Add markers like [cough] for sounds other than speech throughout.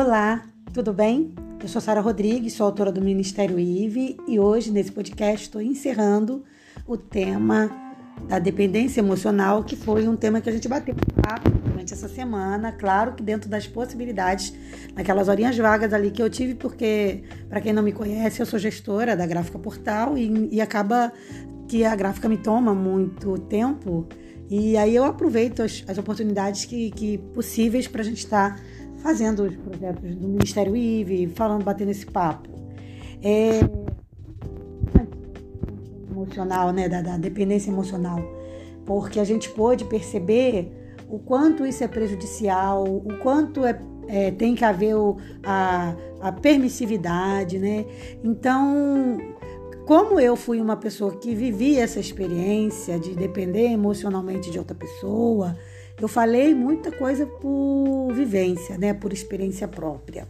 Olá, tudo bem? Eu sou Sara Rodrigues, sou autora do Ministério IVE e hoje nesse podcast estou encerrando o tema da dependência emocional, que foi um tema que a gente bateu durante essa semana, claro que dentro das possibilidades, naquelas horinhas vagas ali que eu tive, porque, para quem não me conhece, eu sou gestora da Gráfica Portal e, e acaba que a gráfica me toma muito tempo e aí eu aproveito as, as oportunidades que, que possíveis para a gente estar tá fazendo os projetos do Ministério IVE, falando, batendo esse papo. É, emocional, né, da, da dependência emocional, porque a gente pôde perceber o quanto isso é prejudicial, o quanto é, é, tem que haver o, a, a permissividade, né? Então, como eu fui uma pessoa que vivia essa experiência de depender emocionalmente de outra pessoa, eu falei muita coisa por vivência, né, por experiência própria.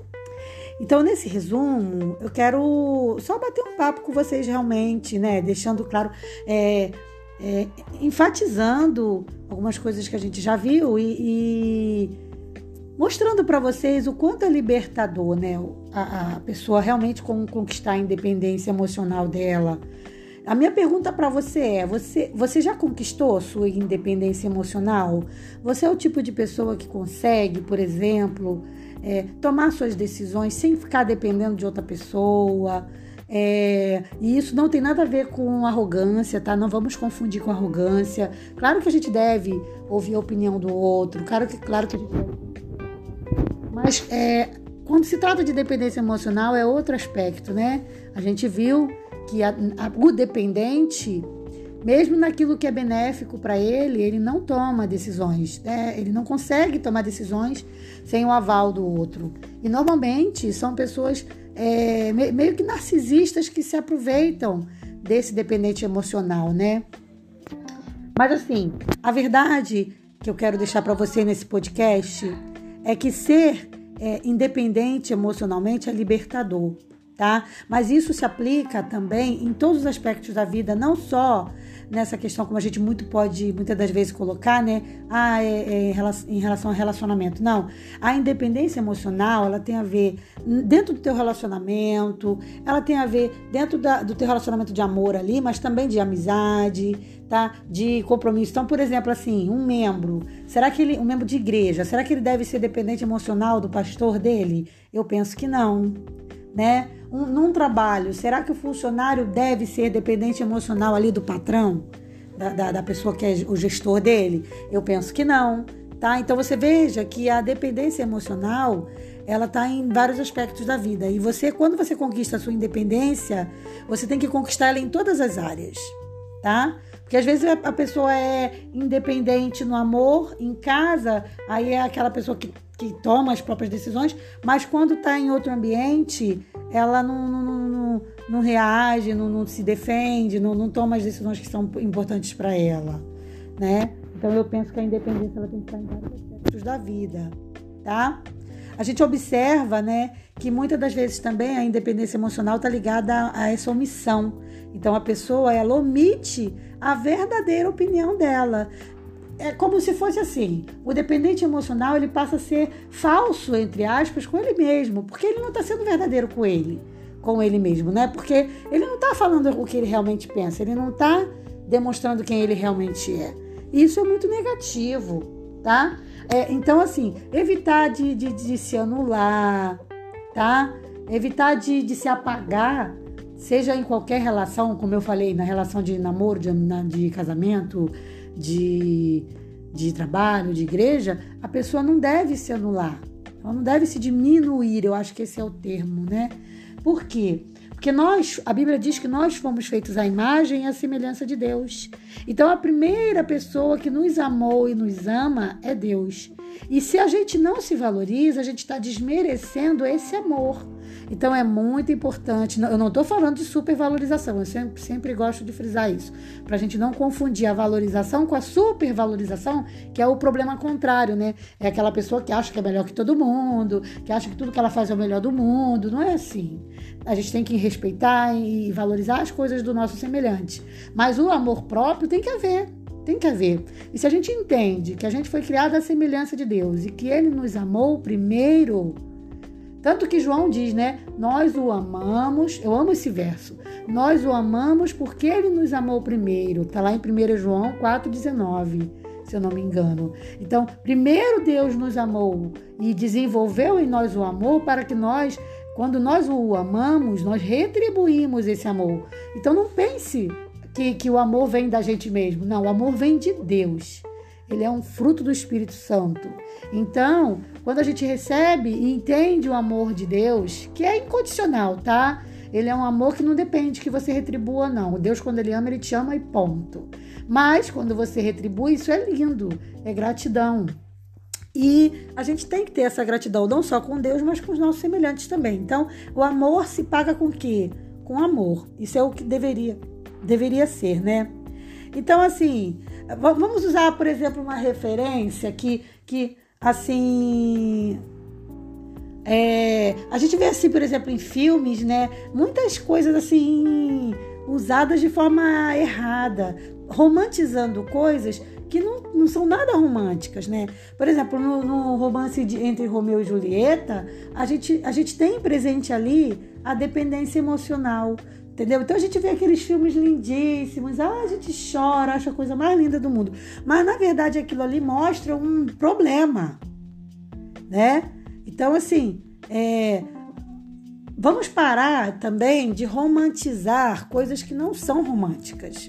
Então, nesse resumo, eu quero só bater um papo com vocês realmente, né, deixando claro, é, é, enfatizando algumas coisas que a gente já viu e, e mostrando para vocês o quanto é libertador, né? A, a pessoa realmente conquistar a independência emocional dela. A minha pergunta para você é: você, você já conquistou sua independência emocional? Você é o tipo de pessoa que consegue, por exemplo, é, tomar suas decisões sem ficar dependendo de outra pessoa? É, e isso não tem nada a ver com arrogância, tá? Não vamos confundir com arrogância. Claro que a gente deve ouvir a opinião do outro, claro que, claro que a gente deve mas é, quando se trata de dependência emocional é outro aspecto, né? A gente viu que a, a, o dependente, mesmo naquilo que é benéfico para ele, ele não toma decisões, né? ele não consegue tomar decisões sem o aval do outro. E normalmente são pessoas é, meio que narcisistas que se aproveitam desse dependente emocional, né? Mas assim, a verdade que eu quero deixar para você nesse podcast é que ser é, independente emocionalmente é libertador, tá? Mas isso se aplica também em todos os aspectos da vida, não só nessa questão como a gente muito pode muitas das vezes colocar, né? Ah, é, é, em relação ao relacionamento. Não, a independência emocional ela tem a ver dentro do teu relacionamento, ela tem a ver dentro da, do teu relacionamento de amor ali, mas também de amizade, tá? De compromisso. Então, por exemplo, assim, um membro, será que ele, um membro de igreja, será que ele deve ser dependente emocional do pastor dele? Eu penso que não, né? Um, num trabalho, será que o funcionário deve ser dependente emocional ali do patrão, da, da, da pessoa que é o gestor dele? Eu penso que não, tá? Então você veja que a dependência emocional ela está em vários aspectos da vida. E você, quando você conquista a sua independência, você tem que conquistar ela em todas as áreas, tá? Porque às vezes a pessoa é independente no amor, em casa, aí é aquela pessoa que, que toma as próprias decisões, mas quando está em outro ambiente, ela não, não, não, não reage, não, não, se defende, não, não toma as decisões que são importantes para ela, né? Então eu penso que a independência ela tem que estar em vários aspectos da vida, tá? A gente observa, né, que muitas das vezes também a independência emocional está ligada a, a essa omissão. Então a pessoa ela omite a verdadeira opinião dela. É como se fosse assim: o dependente emocional ele passa a ser falso, entre aspas, com ele mesmo, porque ele não está sendo verdadeiro com ele, com ele mesmo, né? Porque ele não está falando o que ele realmente pensa, ele não está demonstrando quem ele realmente é. Isso é muito negativo, tá? É, então, assim, evitar de, de, de, se anular, tá? Evitar de, de se apagar seja em qualquer relação, como eu falei, na relação de namoro, de, de casamento, de, de trabalho, de igreja, a pessoa não deve se anular, ela não deve se diminuir, eu acho que esse é o termo, né? Por quê? Porque nós, a Bíblia diz que nós fomos feitos à imagem e à semelhança de Deus. Então a primeira pessoa que nos amou e nos ama é Deus. E se a gente não se valoriza, a gente está desmerecendo esse amor. Então é muito importante. Eu não estou falando de supervalorização, eu sempre, sempre gosto de frisar isso, para a gente não confundir a valorização com a supervalorização, que é o problema contrário, né? É aquela pessoa que acha que é melhor que todo mundo, que acha que tudo que ela faz é o melhor do mundo. Não é assim. A gente tem que respeitar e valorizar as coisas do nosso semelhante. Mas o amor próprio tem que haver. Tem que haver. E se a gente entende que a gente foi criado à semelhança de Deus e que Ele nos amou primeiro, Tanto que João diz, né? Nós o amamos, eu amo esse verso. Nós o amamos porque ele nos amou primeiro. Está lá em 1 João 4,19, se eu não me engano. Então, primeiro Deus nos amou e desenvolveu em nós o amor para que nós, quando nós o amamos, nós retribuímos esse amor. Então, não pense que, que o amor vem da gente mesmo. Não, o amor vem de Deus. Ele é um fruto do Espírito Santo. Então, quando a gente recebe e entende o amor de Deus, que é incondicional, tá? Ele é um amor que não depende que você retribua, não. Deus, quando ele ama, ele te ama e ponto. Mas quando você retribui, isso é lindo, é gratidão. E a gente tem que ter essa gratidão, não só com Deus, mas com os nossos semelhantes também. Então, o amor se paga com o quê? Com amor. Isso é o que deveria, deveria ser, né? Então, assim, vamos usar, por exemplo, uma referência que, que assim. É, a gente vê assim, por exemplo, em filmes, né? Muitas coisas assim usadas de forma errada, romantizando coisas que não, não são nada românticas, né? Por exemplo, no, no romance de, entre Romeu e Julieta, a gente, a gente tem presente ali a dependência emocional, entendeu? Então a gente vê aqueles filmes lindíssimos, ah, a gente chora, acha a coisa mais linda do mundo. Mas na verdade aquilo ali mostra um problema, né? Então, assim, é, vamos parar também de romantizar coisas que não são românticas.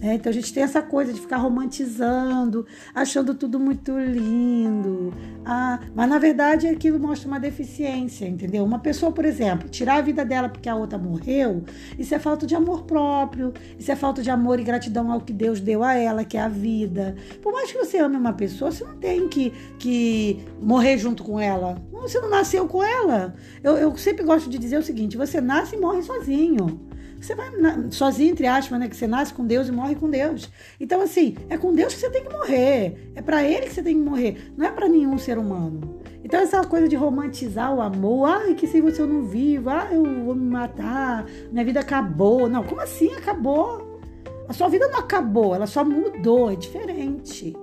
É, então a gente tem essa coisa de ficar romantizando, achando tudo muito lindo. Ah, mas na verdade aquilo mostra uma deficiência, entendeu? Uma pessoa, por exemplo, tirar a vida dela porque a outra morreu, isso é falta de amor próprio, isso é falta de amor e gratidão ao que Deus deu a ela, que é a vida. Por mais que você ame uma pessoa, você não tem que, que morrer junto com ela. Você não nasceu com ela. Eu, eu sempre gosto de dizer o seguinte: você nasce e morre sozinho. Você vai sozinho, entre aspas, né? Que você nasce com Deus e morre com Deus. Então, assim, é com Deus que você tem que morrer. É para Ele que você tem que morrer. Não é para nenhum ser humano. Então, essa coisa de romantizar o amor. Ai, que se você eu não vivo. Ah, eu vou me matar. Minha vida acabou. Não, como assim acabou? A sua vida não acabou, ela só mudou. É diferente.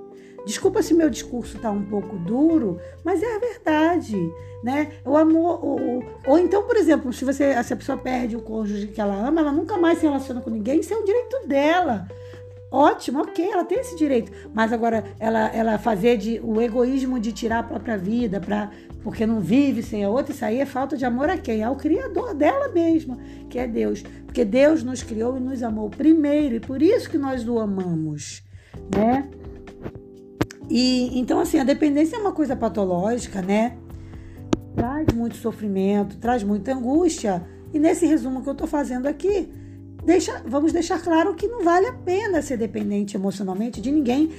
Desculpa se meu discurso está um pouco duro, mas é a verdade, né? O amor, ou, ou então, por exemplo, se você, se a pessoa perde o cônjuge que ela ama, ela nunca mais se relaciona com ninguém, isso é um direito dela. Ótimo, ok, ela tem esse direito. Mas agora ela, ela fazer de, o egoísmo de tirar a própria vida para porque não vive sem a outra, isso aí é falta de amor a quem? Ao Criador dela mesma, que é Deus. Porque Deus nos criou e nos amou primeiro, e por isso que nós o amamos, né? E então assim, a dependência é uma coisa patológica, né? Traz muito sofrimento, traz muita angústia. E nesse resumo que eu estou fazendo aqui, deixa, vamos deixar claro que não vale a pena ser dependente emocionalmente de ninguém.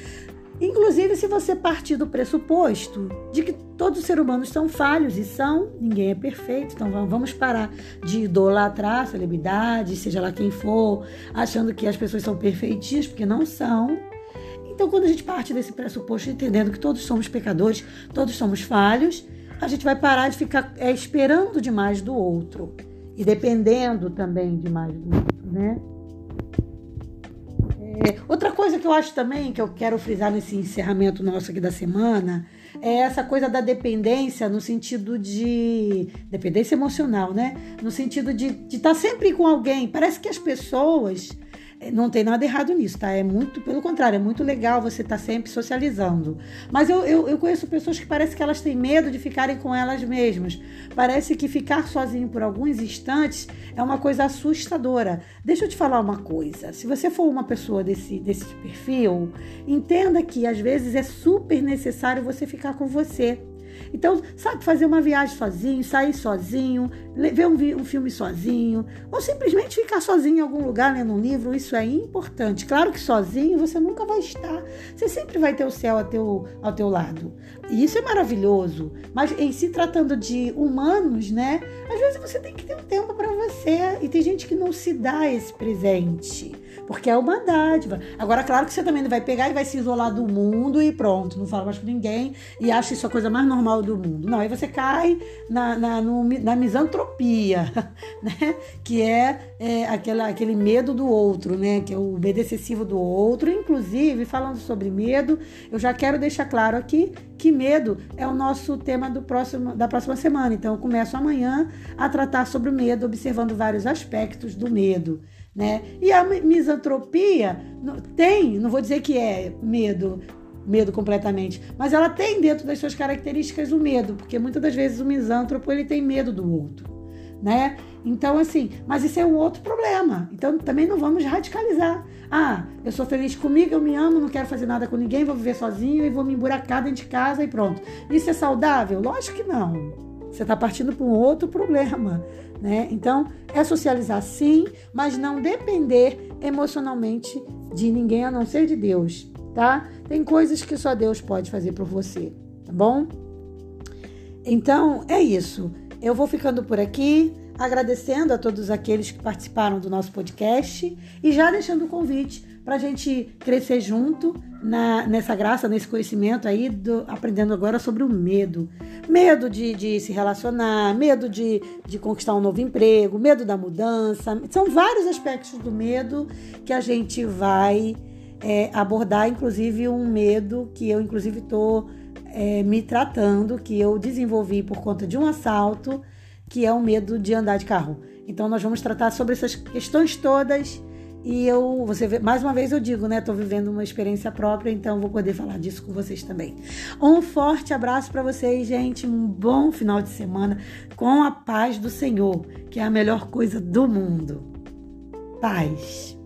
Inclusive, se você partir do pressuposto de que todos os seres humanos são falhos e são, ninguém é perfeito, então vamos parar de idolatrar celebridade, seja lá quem for, achando que as pessoas são perfeitinhas, porque não são. Então, quando a gente parte desse pressuposto, entendendo que todos somos pecadores, todos somos falhos, a gente vai parar de ficar é, esperando demais do outro e dependendo também demais do outro, né? É, outra coisa que eu acho também que eu quero frisar nesse encerramento nosso aqui da semana é essa coisa da dependência no sentido de dependência emocional, né? No sentido de estar tá sempre com alguém. Parece que as pessoas não tem nada errado nisso, tá? É muito, pelo contrário, é muito legal você estar tá sempre socializando. Mas eu, eu, eu, conheço pessoas que parece que elas têm medo de ficarem com elas mesmas. Parece que ficar sozinho por alguns instantes é uma coisa assustadora. Deixa eu te falar uma coisa. Se você for uma pessoa desse, desse perfil, entenda que às vezes é super necessário você ficar com você. Então, sabe, fazer uma viagem sozinho, sair sozinho, ver um, um, filme sozinho, ou simplesmente ficar sozinho em algum lugar lendo um livro, isso é importante. Claro que sozinho você nunca vai estar, você sempre vai ter o céu ao teu, ao teu lado. E isso é maravilhoso. Mas em se tratando de humanos, né? Às vezes você tem que ter um tempo para você. E tem gente que não se dá esse presente. Porque é uma dádiva. Agora, claro que você também não vai pegar e vai se isolar do mundo e pronto, não fala mais com ninguém e acha isso a coisa mais normal do mundo. Não, aí você cai na, na, no, na misantropia misantropia, [laughs] né? Que é, é aquela, aquele medo do outro, né? Que é o medo excessivo do outro. Inclusive, falando sobre medo, eu já quero deixar claro aqui que medo é o nosso tema do próximo, da próxima semana. Então, eu começo amanhã a tratar sobre o medo, observando vários aspectos do medo. Né? E a misantropia tem, não vou dizer que é medo, medo completamente, mas ela tem dentro das suas características o medo, porque muitas das vezes o misântropo ele tem medo do outro, né? Então assim, mas isso é um outro problema. Então também não vamos radicalizar. Ah, eu sou feliz comigo, eu me amo, não quero fazer nada com ninguém, vou viver sozinho e vou me emburacar dentro de casa e pronto. Isso é saudável? Lógico que não. Você está partindo para um outro problema, né? Então, é socializar sim, mas não depender emocionalmente de ninguém a não ser de Deus tá? Tem coisas que só Deus pode fazer por você, tá bom? Então, é isso. Eu vou ficando por aqui, agradecendo a todos aqueles que participaram do nosso podcast e já deixando o convite para a gente crescer junto na, nessa graça, nesse conhecimento aí, do, aprendendo agora sobre o medo. Medo de, de se relacionar, medo de, de conquistar um novo emprego, medo da mudança. São vários aspectos do medo que a gente vai é, abordar, inclusive, um medo que eu, inclusive, estou é, me tratando, que eu desenvolvi por conta de um assalto, que é o medo de andar de carro. Então, nós vamos tratar sobre essas questões todas. E eu, você vê, mais uma vez eu digo, né? Tô vivendo uma experiência própria, então vou poder falar disso com vocês também. Um forte abraço para vocês, gente. Um bom final de semana com a paz do Senhor, que é a melhor coisa do mundo. Paz.